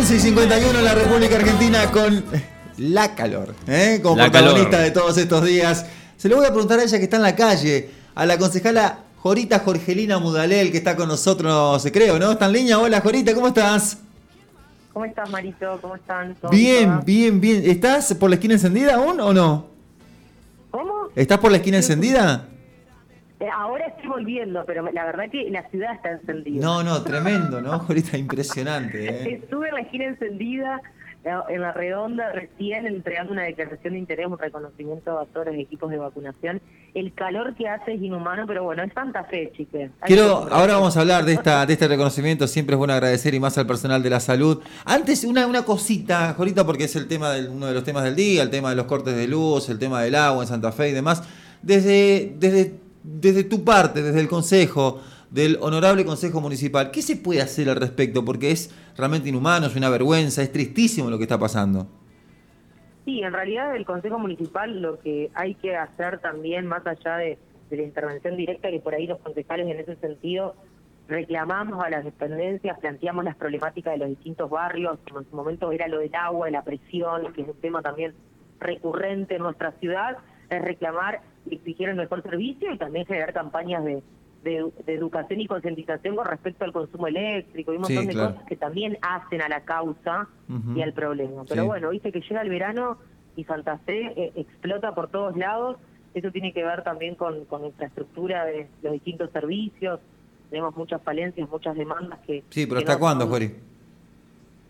11 y 51 en la República Argentina con la calor, ¿eh? como protagonista de todos estos días. Se lo voy a preguntar a ella que está en la calle, a la concejala Jorita Jorgelina Mudalel, que está con nosotros, creo, ¿no? ¿Está en línea? Hola, Jorita, ¿cómo estás? ¿Cómo estás, Marito? ¿Cómo están? Bien, bien, bien. ¿Estás por la esquina encendida aún o no? ¿Cómo? ¿Estás por la esquina encendida? Eh, ahora estoy volviendo, pero la verdad que la ciudad está encendida. No, no, tremendo, ¿no? Jorita, impresionante. ¿eh? Estuve en la esquina encendida en la redonda recién entregando una declaración de interés, un reconocimiento a todos los equipos de vacunación. El calor que hace es inhumano, pero bueno, es Santa Fe, chiques. Quiero, ahora vamos a hablar de esta, de este reconocimiento, siempre es bueno agradecer y más al personal de la salud. Antes, una, una cosita, Jorita, porque es el tema del, uno de los temas del día, el tema de los cortes de luz, el tema del agua en Santa Fe y demás. Desde, desde, desde tu parte, desde el Consejo, del Honorable Consejo Municipal. ¿Qué se puede hacer al respecto? Porque es realmente inhumano, es una vergüenza, es tristísimo lo que está pasando. Sí, en realidad el Consejo Municipal lo que hay que hacer también, más allá de, la intervención directa, que por ahí los concejales en ese sentido reclamamos a las dependencias, planteamos las problemáticas de los distintos barrios, como en su momento era lo del agua, la presión, que es un tema también recurrente en nuestra ciudad, es reclamar y exigir el mejor servicio y también generar campañas de, de, educación y concientización con respecto al consumo eléctrico y un montón de cosas que también hacen a la causa y al problema. Pero bueno, viste que llega el verano y Santa Fe eh, explota por todos lados. Eso tiene que ver también con, con infraestructura de los distintos servicios. Tenemos muchas falencias, muchas demandas que... Sí, pero ¿hasta cuándo, Jori?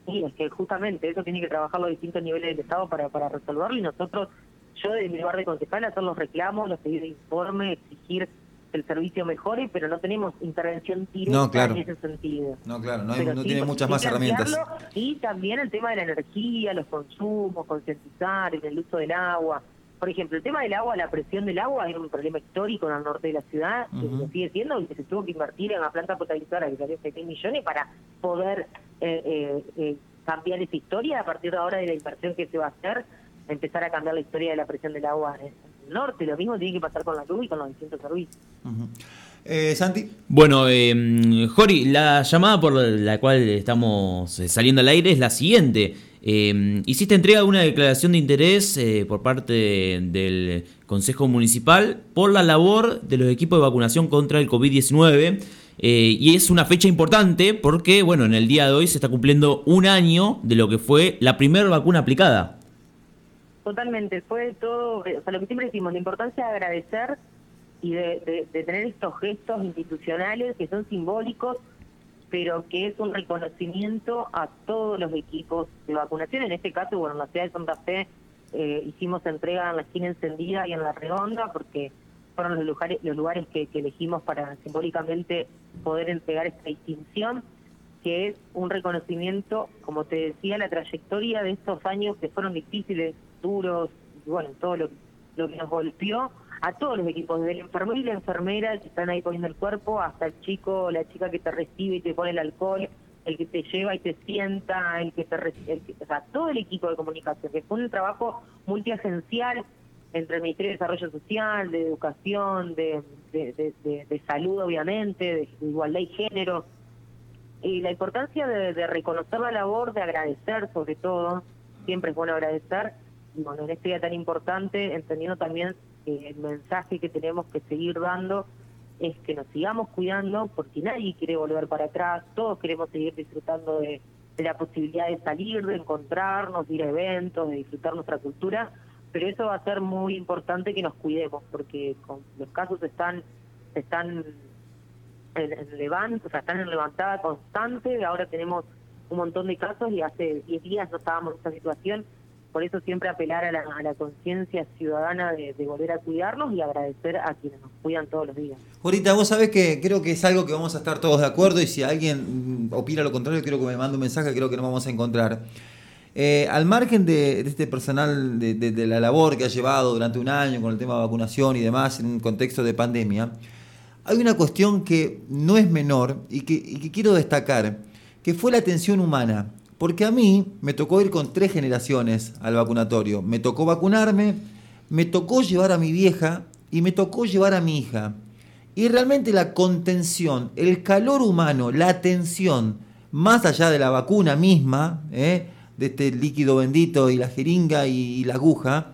Sí, es que justamente eso tiene que trabajar los distintos niveles del Estado para, para resolverlo y nosotros, yo de mi lugar de concejal, hacer los reclamos, los pedidos de informe, exigir el servicio mejore, pero no tenemos intervención directa en ese sentido. No, claro, no, tiene muchas más herramientas. Y también el tema de la energía, los consumos, concientizar en el uso del agua. Por ejemplo, el tema del agua, la presión del agua era un problema histórico en el norte de la ciudad, que lo sigue siendo, y que se tuvo que invertir en la planta potabilizadora que salió 6 millones para poder eh, eh, eh, cambiar esa historia a partir de ahora de la inversión que se va a hacer, empezar a cambiar la historia de la presión del agua en, norte. Lo mismo tiene que pasar con la luz y con los distintos servicios. Eh, Santi. Bueno, eh, Jori, la llamada por la cual estamos eh, saliendo al aire es la siguiente. Eh, hiciste entrega de una declaración de interés por parte del Consejo Municipal por la labor de los equipos de vacunación contra el COVID-19. y es una fecha importante porque, bueno, en el día de hoy se está cumpliendo un año de lo que fue la primera vacuna aplicada. Totalmente, fue todo, o sea, lo que siempre decimos, la importancia de agradecer y de, tener estos gestos institucionales que son simbólicos, pero que es un reconocimiento a todos los equipos de vacunación. En este caso, bueno, en la ciudad de Santa Fe eh, hicimos entrega en la esquina encendida y en la redonda, porque fueron los lugares, los lugares que elegimos para simbólicamente poder entregar esta distinción que es un reconocimiento, como te decía, la trayectoria de estos años que fueron difíciles, duros, bueno, todo lo, que nos golpeó a todos los equipos, desde el enfermero y la enfermera que están ahí poniendo el cuerpo, hasta el chico la chica que te recibe y te pone el alcohol, el que te lleva y te sienta, el que te el o sea, todo el equipo de comunicación, que fue un trabajo multiagencial entre el Ministerio de Desarrollo Social, de Educación, de, de, de Salud, obviamente, de Igualdad y Género, y la importancia de, reconocer la labor, de agradecer sobre todo, siempre es bueno agradecer, bueno, en este día tan importante, entendiendo también que el mensaje que tenemos que seguir dando es que nos sigamos cuidando porque nadie quiere volver para atrás, todos queremos seguir disfrutando de, la posibilidad de salir, de encontrarnos, de ir a eventos, de disfrutar nuestra cultura, pero eso va a ser muy importante que nos cuidemos porque los casos están están en, levant, o sea, están en levantada constante, ahora tenemos un montón de casos y hace 10 días no estábamos en esta situación, por eso siempre apelar a la, conciencia ciudadana de, volver a cuidarnos y agradecer a quienes nos cuidan todos los días. Ahorita vos sabés que creo que es algo que vamos a estar todos de acuerdo y si alguien opina lo contrario, creo que me manda un mensaje, creo que nos vamos a encontrar. Eh, al margen de, este personal, de, de, la labor que ha llevado durante un año con el tema de vacunación y demás en un contexto de pandemia, hay una cuestión que no es menor y que, quiero destacar, que fue la atención humana. Porque a mí me tocó ir con tres generaciones al vacunatorio. Me tocó vacunarme, me tocó llevar a mi vieja y me tocó llevar a mi hija. Y realmente la contención, el calor humano, la atención más allá de la vacuna misma, ¿eh? de este líquido bendito y la jeringa y, la aguja,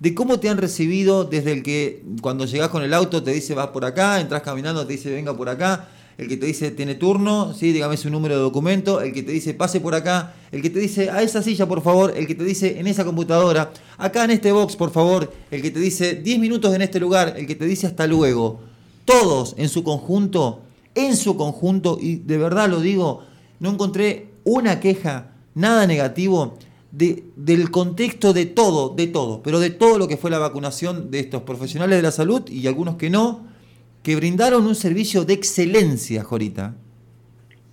de cómo te han recibido desde el que cuando llegás con el auto te dice vas por acá, entras caminando te dice venga por acá, el que te dice tiene turno, ¿sí? dígame su número de documento, el que te dice pase por acá, el que te dice a esa silla por favor, el que te dice en esa computadora, acá en este box por favor, el que te dice 10 minutos en este lugar, el que te dice hasta luego. Todos en su conjunto, en su conjunto, y de verdad lo digo, no encontré una queja nada negativo de, del contexto de todo, de todo, pero de todo lo que fue la vacunación de estos profesionales de la salud y algunos que no, que brindaron un servicio de excelencia, Jorita.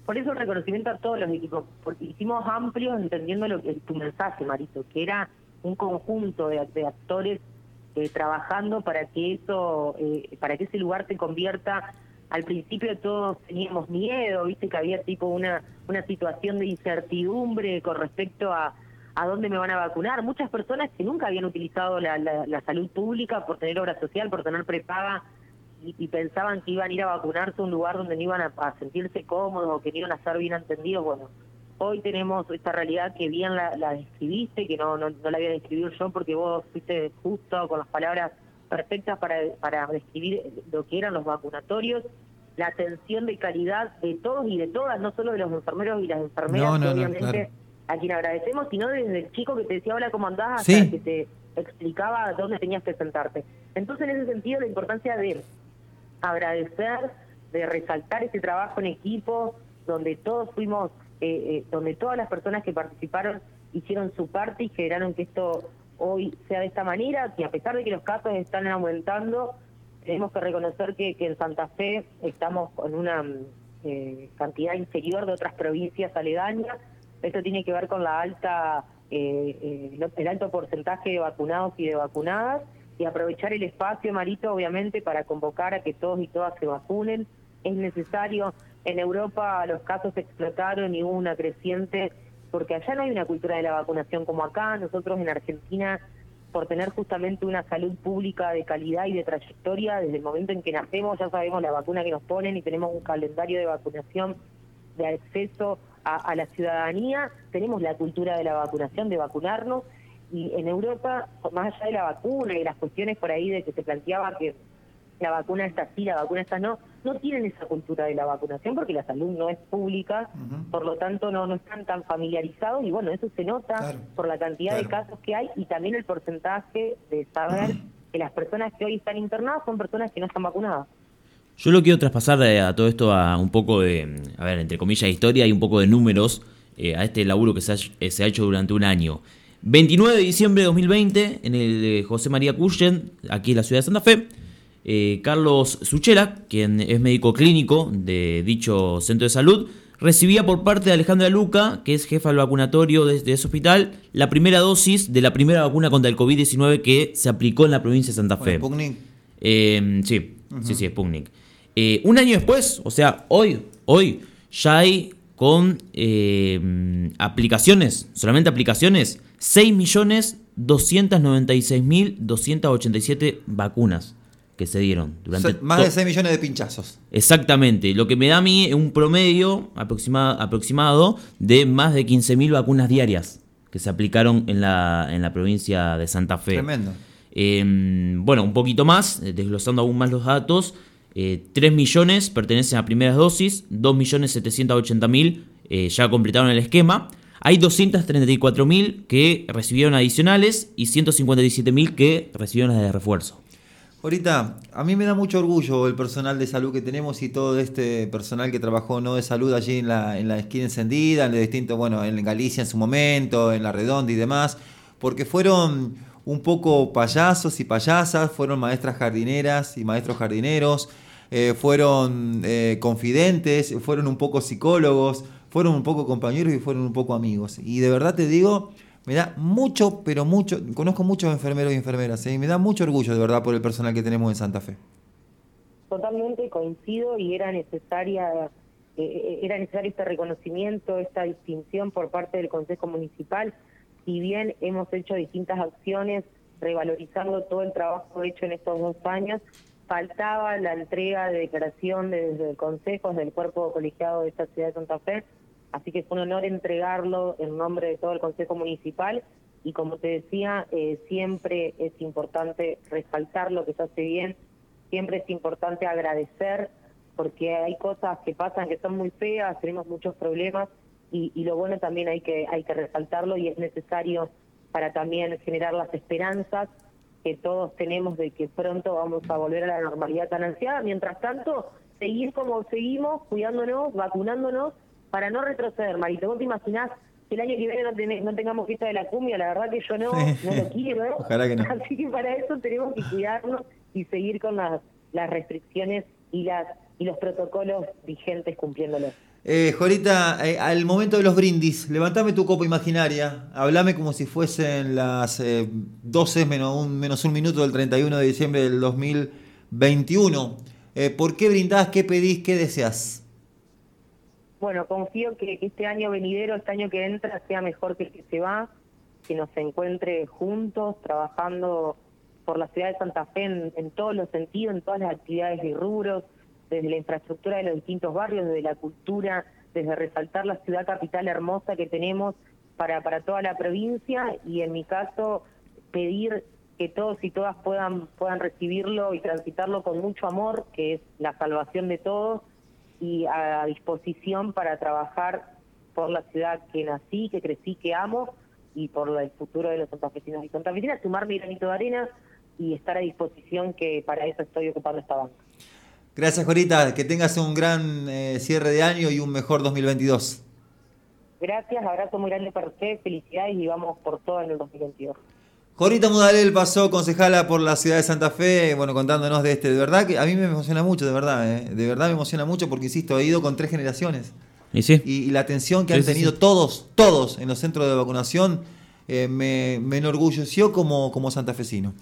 Por eso el reconocimiento a todos los equipos, porque hicimos amplios entendiendo lo que tu mensaje, Marito, que era un conjunto de, actores eh, trabajando para que eso, eh, para que ese lugar se convierta al principio todos teníamos miedo, viste que había tipo una, una situación de incertidumbre con respecto a, a dónde me van a vacunar. Muchas personas que nunca habían utilizado la, la, salud pública por tener obra social, por tener prepaga, y, pensaban que iban a ir a vacunarse a un lugar donde no iban a, sentirse cómodos o que no iban a estar bien entendidos. Bueno, hoy tenemos esta realidad que bien la, la describiste, que no, no, no la voy a describir yo porque vos fuiste justo con las palabras perfectas para, para describir lo que eran los vacunatorios, la atención de calidad de todos y de todas, no solo de los enfermeros y las enfermeras, obviamente a quien agradecemos, sino desde el chico que te decía hola, ¿cómo andás? hasta que te explicaba dónde tenías que sentarte. Entonces, en ese sentido, la importancia de agradecer, de resaltar ese trabajo en equipo, donde todos fuimos, eh, eh, donde todas las personas que participaron hicieron su parte y generaron que esto hoy sea de esta manera, que a pesar de que los casos están aumentando, tenemos que reconocer que, en Santa Fe estamos con una eh, cantidad inferior de otras provincias aledañas. Esto tiene que ver con la alta eh, eh, el alto porcentaje de vacunados y de vacunadas y aprovechar el espacio, Marito, obviamente, para convocar a que todos y todas se vacunen. Es necesario, en Europa los casos explotaron y hubo una creciente porque allá no hay una cultura de la vacunación como acá. Nosotros en Argentina, por tener justamente una salud pública de calidad y de trayectoria, desde el momento en que nacemos ya sabemos la vacuna que nos ponen y tenemos un calendario de vacunación de acceso a, la ciudadanía, tenemos la cultura de la vacunación, de vacunarnos, y en Europa, más allá de la vacuna y las cuestiones por ahí de que se planteaba que la vacuna está sí, la vacuna está no, no tienen esa cultura de la vacunación porque la salud no es pública, por lo tanto no, no están tan familiarizados y bueno, eso se nota por la cantidad de casos que hay y también el porcentaje de saber que las personas que hoy están internadas son personas que no están vacunadas. Yo lo quiero traspasar a todo esto a un poco de, a ver, entre comillas, historia y un poco de números eh, a este laburo que se ha, eh, se ha hecho durante un año. 29 de diciembre de 2020, en el de José María Curchen, aquí en la ciudad de Santa Fe, eh, Carlos Suchela, quien es médico clínico de dicho centro de salud, recibía por parte de Alejandra Luca, que es jefa del vacunatorio de, ese hospital, la primera dosis de la primera vacuna contra el COVID-19 que se aplicó en la provincia de Santa Fe. Sputnik. Eh, sí, sí, sí, Sputnik. Eh, un año después, o sea, hoy, hoy, ya hay con aplicaciones, solamente aplicaciones, 6.296.287 vacunas que se dieron durante más de 6 millones de pinchazos. Exactamente, lo que me da a mí un promedio aproximado, aproximado de más de 15.000 vacunas diarias que se aplicaron en la, en la provincia de Santa Fe. Tremendo. Em, bueno, un poquito más, eh, desglosando aún más los datos, 3 eh, millones pertenecen a primeras dosis, 2.780.000 eh, ya completaron el esquema. Hay 234.000 que recibieron adicionales y 157.000 que recibieron las de refuerzo. Ahorita, a mí me da mucho orgullo el personal de salud que tenemos y todo este personal que trabajó no de salud allí en la, en la esquina encendida, en el distinto, bueno, en Galicia en su momento, en la Redonda y demás, porque fueron un poco payasos y payasas, fueron maestras jardineras y maestros jardineros, eh, fueron eh, confidentes, fueron un poco psicólogos, fueron un poco compañeros y fueron un poco amigos. Y de verdad te digo me da mucho, pero mucho, conozco muchos enfermeros y enfermeras, ¿eh? y me da mucho orgullo de verdad por el personal que tenemos en Santa Fe. Totalmente coincido y era necesaria eh, era necesario este reconocimiento, esta distinción por parte del Consejo Municipal. Si bien hemos hecho distintas acciones revalorizando todo el trabajo hecho en estos dos años, faltaba la entrega de declaración desde el Consejo, desde cuerpo colegiado de esta ciudad de Santa Fe, Así que fue un honor entregarlo en nombre de todo el Consejo Municipal. Y como te decía, eh, siempre es importante resaltar lo que se hace bien, siempre es importante agradecer porque hay cosas que pasan que son muy feas, tenemos muchos problemas y, y lo bueno también hay que, hay que resaltarlo y es necesario para también generar las esperanzas que todos tenemos de que pronto vamos a volver a la normalidad tan ansiada. Mientras tanto, seguir como seguimos, cuidándonos, vacunándonos, para no retroceder, Marito. ¿Vos te imaginás que el año que viene no, tengamos fiesta de la cumbia? La verdad que yo no, no lo quiero. Ojalá que no. Así que para eso tenemos que cuidarnos y seguir con las, las restricciones y las y los protocolos vigentes cumpliéndolos. Eh, Jorita, eh, al momento de los brindis, levantame tu copa imaginaria, hablame como si fuesen las eh, 12 menos un, menos un minuto del 31 de diciembre del 2021. Eh, ¿Por qué brindás? ¿Qué pedís? ¿Qué deseas? Bueno, confío que este año venidero, este año que entra, sea mejor que el que se va, que nos encuentre juntos, trabajando por la ciudad de Santa Fe en, en todos los sentidos, en todas las actividades y rubros, desde la infraestructura de los distintos barrios, desde la cultura, desde resaltar la ciudad capital hermosa que tenemos para, para toda la provincia y en mi caso pedir que todos y todas puedan, puedan recibirlo y transitarlo con mucho amor, que es la salvación de todos, y a disposición para trabajar por la ciudad que nací, que crecí, que amo, y por el futuro de los santafesinos y santafesinas, sumar mi granito de arena y estar a disposición que para eso estoy ocupando esta banca. Gracias, Jorita. Que tengas un gran eh, cierre de año y un mejor 2022. Gracias, abrazo muy grande para ustedes, felicidades y vamos por todo en el 2022. Jorita Mudalel pasó concejala por la ciudad de Santa Fe, bueno, contándonos de este. De verdad que a mí me emociona mucho, de verdad, ¿eh? de verdad me emociona mucho porque, insisto, he ido con tres generaciones. ¿Y, sí? y, y la atención que Sí, han sí, tenido sí. todos, todos en los centros de vacunación, eh, me, me enorgulleció como, como santafesino.